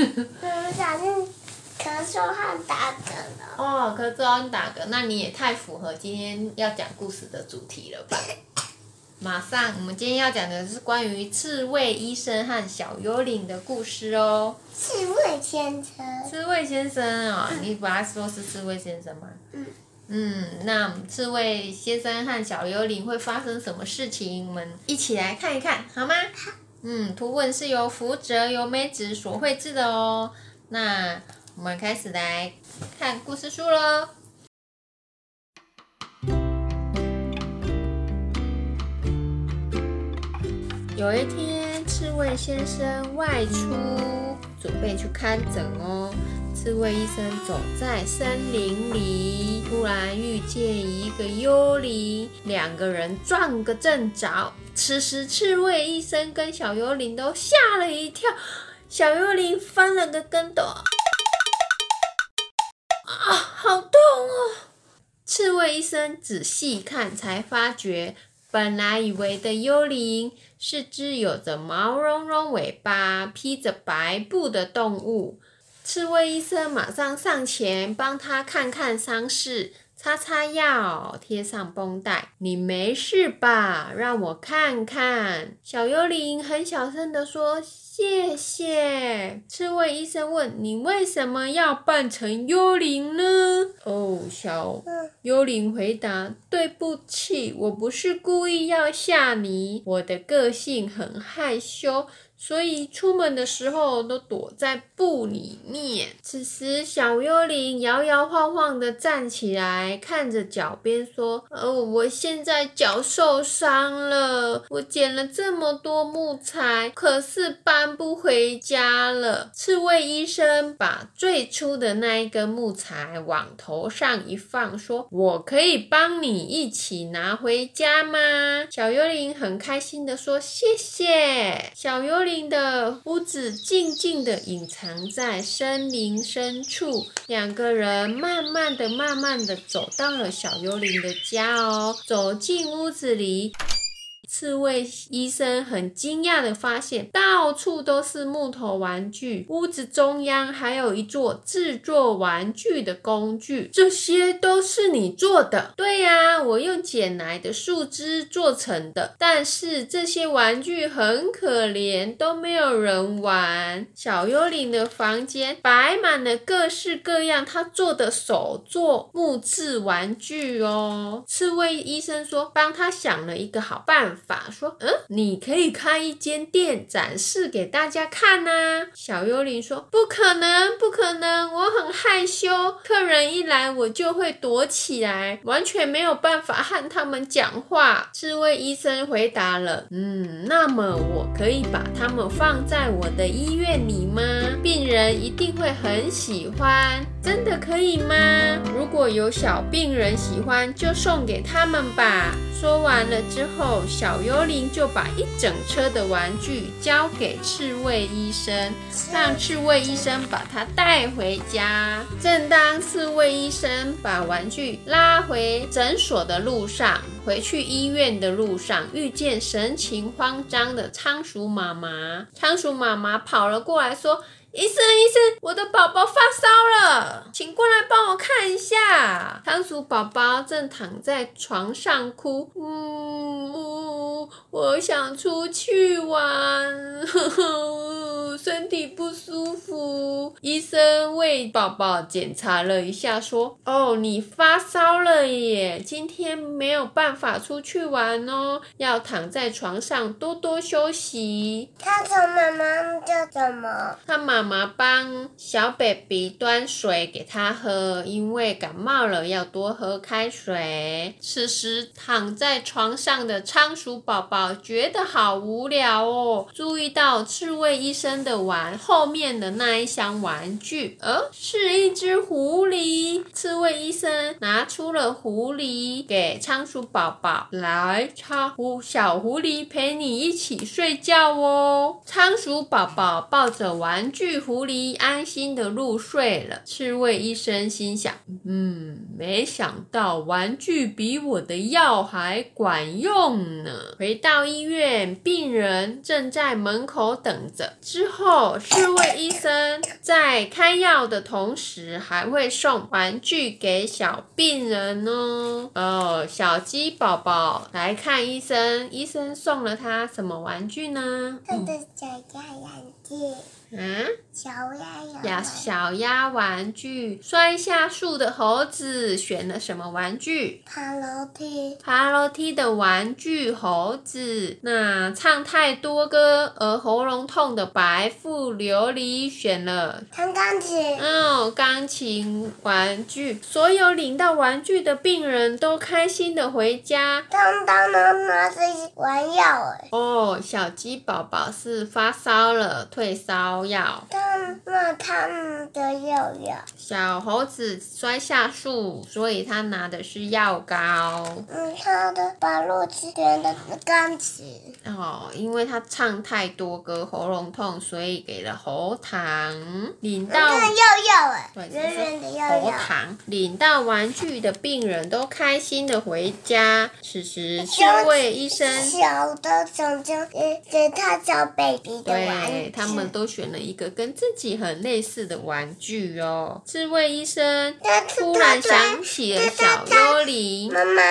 我想念咳嗽和打嗝了。哦，咳嗽和打嗝，那你也太符合今天要讲故事的主题了吧？马上，我们今天要讲的是关于刺猬医生和小幽灵的故事哦。刺猬先生。刺猬先生哦，你把它说是刺猬先生吗？嗯。嗯，那刺猬先生和小幽灵会发生什么事情？我们一起来看一看，好吗？好。嗯，图文是由福泽由美子所绘制的哦。那我们开始来看故事书喽。有一天，刺猬先生外出，准备去看诊哦。刺猬医生走在森林里，突然遇见一个幽灵，两个人撞个正着。此时，刺猬医生跟小幽灵都吓了一跳，小幽灵翻了个跟斗，啊，好痛哦！刺猬医生仔细看，才发觉。本来以为的幽灵是只有着毛茸茸尾巴、披着白布的动物。刺猬医生马上上前帮他看看伤势，擦擦药，贴上绷带。你没事吧？让我看看。小幽灵很小声地说。谢谢。刺猬医生问：“你为什么要扮成幽灵呢？”哦，小幽灵回答：“对不起，我不是故意要吓你。我的个性很害羞。”所以出门的时候都躲在布里面。此时，小幽灵摇摇晃晃的站起来，看着脚边说：“呃，我现在脚受伤了。我捡了这么多木材，可是搬不回家了。”刺猬医生把最初的那一根木材往头上一放，说：“我可以帮你一起拿回家吗？”小幽灵很开心的说：“谢谢。”小幽灵。的屋子静静地隐藏在森林深处，两个人慢慢的、慢慢的走到了小幽灵的家哦。走进屋子里。刺猬医生很惊讶的发现，到处都是木头玩具，屋子中央还有一座制作玩具的工具。这些都是你做的？对呀，我用捡来的树枝做成的。但是这些玩具很可怜，都没有人玩。小幽灵的房间摆满了各式各样他做的手作木质玩具哦。刺猬医生说，帮他想了一个好办法。法说，嗯，你可以开一间店展示给大家看呐。小幽灵说，不可能，不可能，我很害羞，客人一来我就会躲起来，完全没有办法和他们讲话。刺猬医生回答了，嗯，那么我可以把他们放在我的医院里吗？病一定会很喜欢，真的可以吗？如果有小病人喜欢，就送给他们吧。说完了之后，小幽灵就把一整车的玩具交给刺猬医生，让刺猬医生把它带回家。正当刺猬医生把玩具拉回诊所的路上，回去医院的路上，遇见神情慌张的仓鼠妈妈。仓鼠妈妈跑了过来，说。医生，医生，我的宝宝发烧了，请过来帮我看一下。仓鼠宝宝正躺在床上哭，嗯，我想出去玩，呵呵，身体不舒服。医生为宝宝检查了一下，说：“哦，你发烧了耶，今天没有办法出去玩哦，要躺在床上多多休息。”他从妈妈叫什么？他妈。妈妈帮小 baby 端水给他喝，因为感冒了要多喝开水。此时躺在床上的仓鼠宝宝觉得好无聊哦，注意到刺猬医生的碗后面的那一箱玩具，呃，是一只狐狸。刺猬医生拿出了狐狸给仓鼠宝宝，来，仓狐小狐狸陪你一起睡觉哦。仓鼠宝宝抱着玩具。具狐狸安心的入睡了。刺猬医生心想：嗯，没想到玩具比我的药还管用呢。回到医院，病人正在门口等着。之后，刺猬医生在开药的同时，还会送玩具给小病人哦。哦，小鸡宝宝来看医生，医生送了他什么玩具呢？他的小鸭眼镜，嗯，小鸭呀，眼小鸭玩具，摔下树的猴子选了什么玩具？爬楼梯，爬楼梯的玩具猴子。那唱太多歌而喉咙痛的白富琉璃选了弹钢琴，哦，钢琴玩具。所有领到玩具的病人都开心的回家。当当当拿着玩药哎，哦，小鸡宝宝是发烧了，退烧药。当那他们的药药，小猴子摔下树，所以他拿的是药膏。嗯，他的把路起点的钢琴，哦，因为他唱太多歌，喉咙痛，所以给了喉糖。领到那药药哎，对，圆圆的药喉，糖。领到玩具的病人都开心的回家。此时，这位医生小的熊熊给给他小 baby 的玩具，对他们都选了一个跟自己很类似的玩具哦。刺猬医生突然想起了小幽灵。妈妈，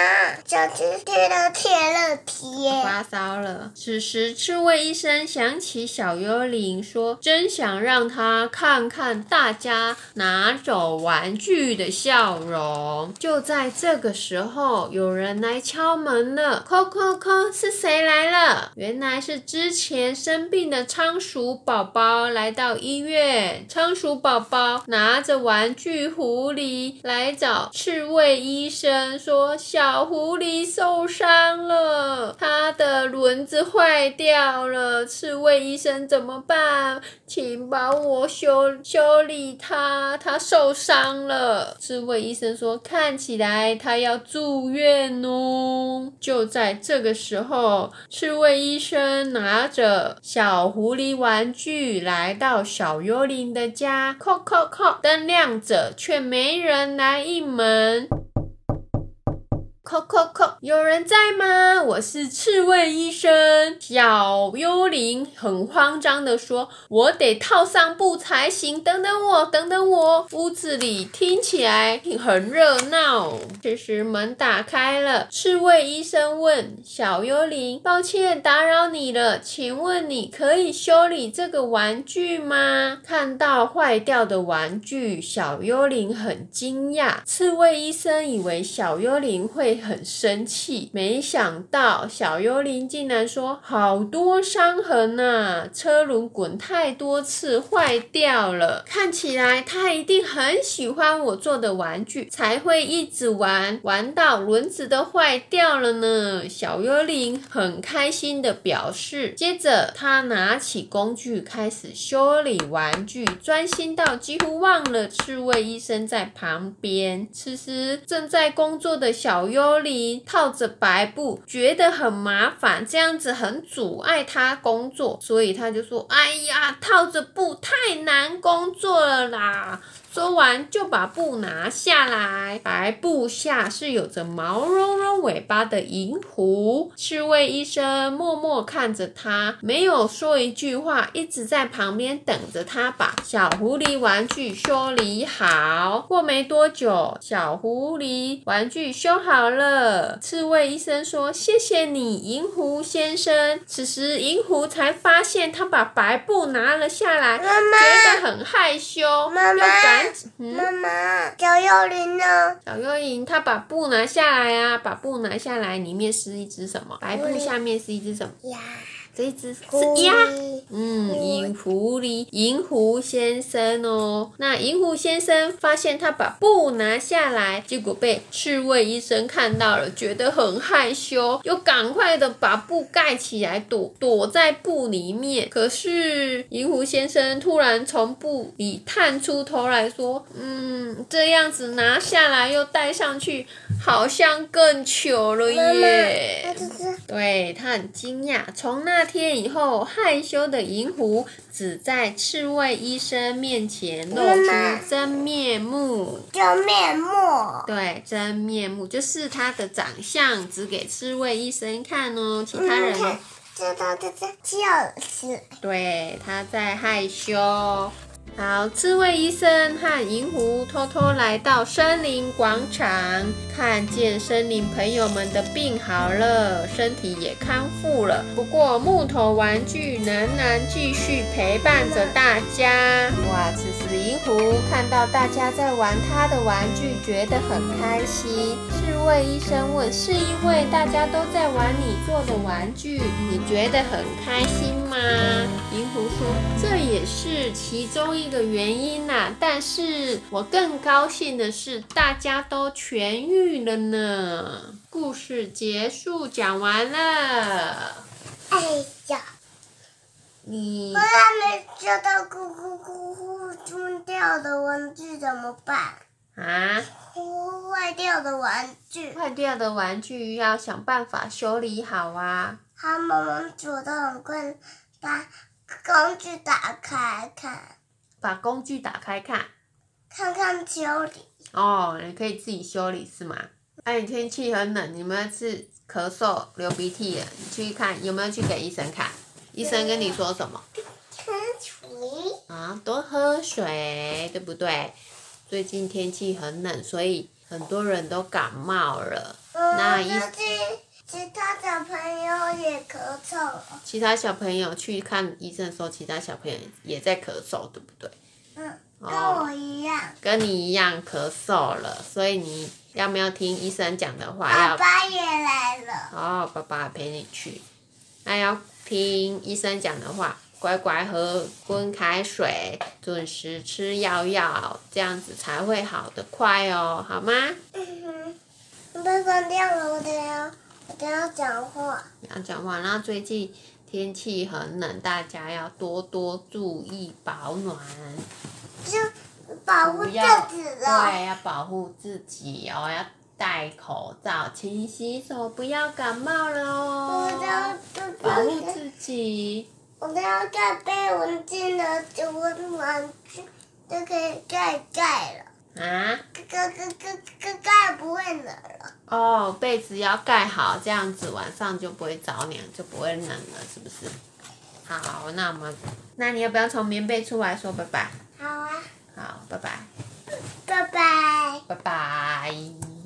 小鸡贴了贴乐贴，发烧了。此时，刺猬医生想起小幽灵，说：“真想让他看看大家拿走玩具的笑容。”就在这个时候，有人来敲门了。叩叩叩，是谁来了？原来是之前生病的仓鼠宝宝来到医院。仓鼠宝宝拿着玩具狐狸来找刺猬医生，说：“小狐狸受伤了，它的轮子坏掉了。刺猬医生怎么办？请帮我修修理它，它受伤了。”刺猬医生说：“看起来它要住院哦。”就在这个时候，刺猬医生拿着小狐狸玩具来到小幽灵的家，叩叩叩，灯亮着，却没人来应门。叩叩叩，有人在吗？我是刺猬医生。小幽灵很慌张的说：“我得套上布才行，等等我，等等我。”屋子里听起来很热闹。这时门打开了，刺猬医生问小幽灵：“抱歉打扰你了，请问你可以修理这个玩具吗？”看到坏掉的玩具，小幽灵很惊讶。刺猬医生以为小幽灵会很生气，没想到小幽灵竟然说：“好多伤痕啊，车轮滚太多次坏掉了。看起来他一定很喜欢我做的玩具，才会一直玩，玩到轮子都坏掉了呢。”小幽灵很开心的表示。接着，他拿起工具开始修理玩具，专心到几乎忘了刺猬医生在旁边。此时，正在工作的小幽灵套着白布，觉得很麻烦，这样子很阻碍他工作，所以他就说：“哎呀，套着布太难工作了啦。”说完就把布拿下来，白布下是有着毛茸茸尾巴的银狐。刺猬医生默默看着他，没有说一句话，一直在旁边等着他把小狐狸玩具修理好。过没多久，小狐狸玩具修好了。刺猬医生说：“谢谢你，银狐先生。”此时，银狐才发现他把白布拿了下来，妈觉，得很害羞，妈妈又赶紧嗯。妈妈，小幽灵呢？小幽灵他把布拿下来啊，把布拿下来，里面是一只什么？白布下面是一只什么？呀，这一只是狐鸭。嗯，银狐狸，银狐先生哦。那银狐先生发现他把布拿下来，结果被侍卫医生看到了，觉得很害羞，又赶快的把布盖起来，躲躲在布里面。可是银狐先生突然从布里探出头来说：“嗯，这样子拿下来又戴上去，好像更糗了妈妈，耶那。就是对他很惊讶。从那天以后，害羞的银狐只在刺猬医生面前露妈妈出真面目。真面目。对，真面目就是他的长相，只给刺猬医生看哦，其他人嗯看这都在在笑死。对他在害羞。好，刺猬医生和银狐偷偷来到森林广场，看见森林朋友们的病好了，身体也康复了。不过木头玩具仍然继续陪伴着大家。哇，此时银狐看到大家在玩他的玩具，觉得很开心。刺猬医生问：“是因为大家都在玩你做的玩具，你觉得很开心吗？”银狐说：“这也是其中一个原因啦、但是我更高兴的是，大家都痊愈了呢。”故事结束，讲完了。哎呀，你我还没收到咕咕咕咕丢掉的玩具怎么办？啊，呼坏掉的玩具，坏掉的玩具要想办法修理好啊。他妈妈走得很快，把工具打开看，把工具打开看。看看修理。哦，你可以自己修理是吗？哎、你天气很冷，你们是咳嗽、流鼻涕了，你去看有没有去给医生看？医生跟你说什么？看水。啊，多喝水，对不对？最近天气很冷，所以很多人都感冒了。那嗯，医最近其他小朋友也咳嗽了。其他小朋友去看医生的时候，其他小朋友也在咳嗽，对不对？嗯，跟哦我一样。跟你一样咳嗽了，所以你要不要听医生讲的话？爸爸也来了。哦，爸爸陪你去，那要听医生讲的话，乖乖喝温开水，准时吃药药，这样子才会好得快哦，好吗？嗯哼，你被关掉了，我等下我等下讲话。要讲话，然后最近天气很冷，大家要多多注意保暖，就保护自己了。对，要保护自己哦，要戴口罩，勤洗手，不要感冒了我哦，要保护自己。我都要盖被蚊巾的就温玩具就可以盖盖了，啊，盖盖盖盖盖不会冷了。哦，被子要盖好，这样子晚上就不会着凉，就不会冷了，是不是？好，那我们，那你要不要从棉被出来说拜拜？好啊，好，拜拜，拜拜。拜拜。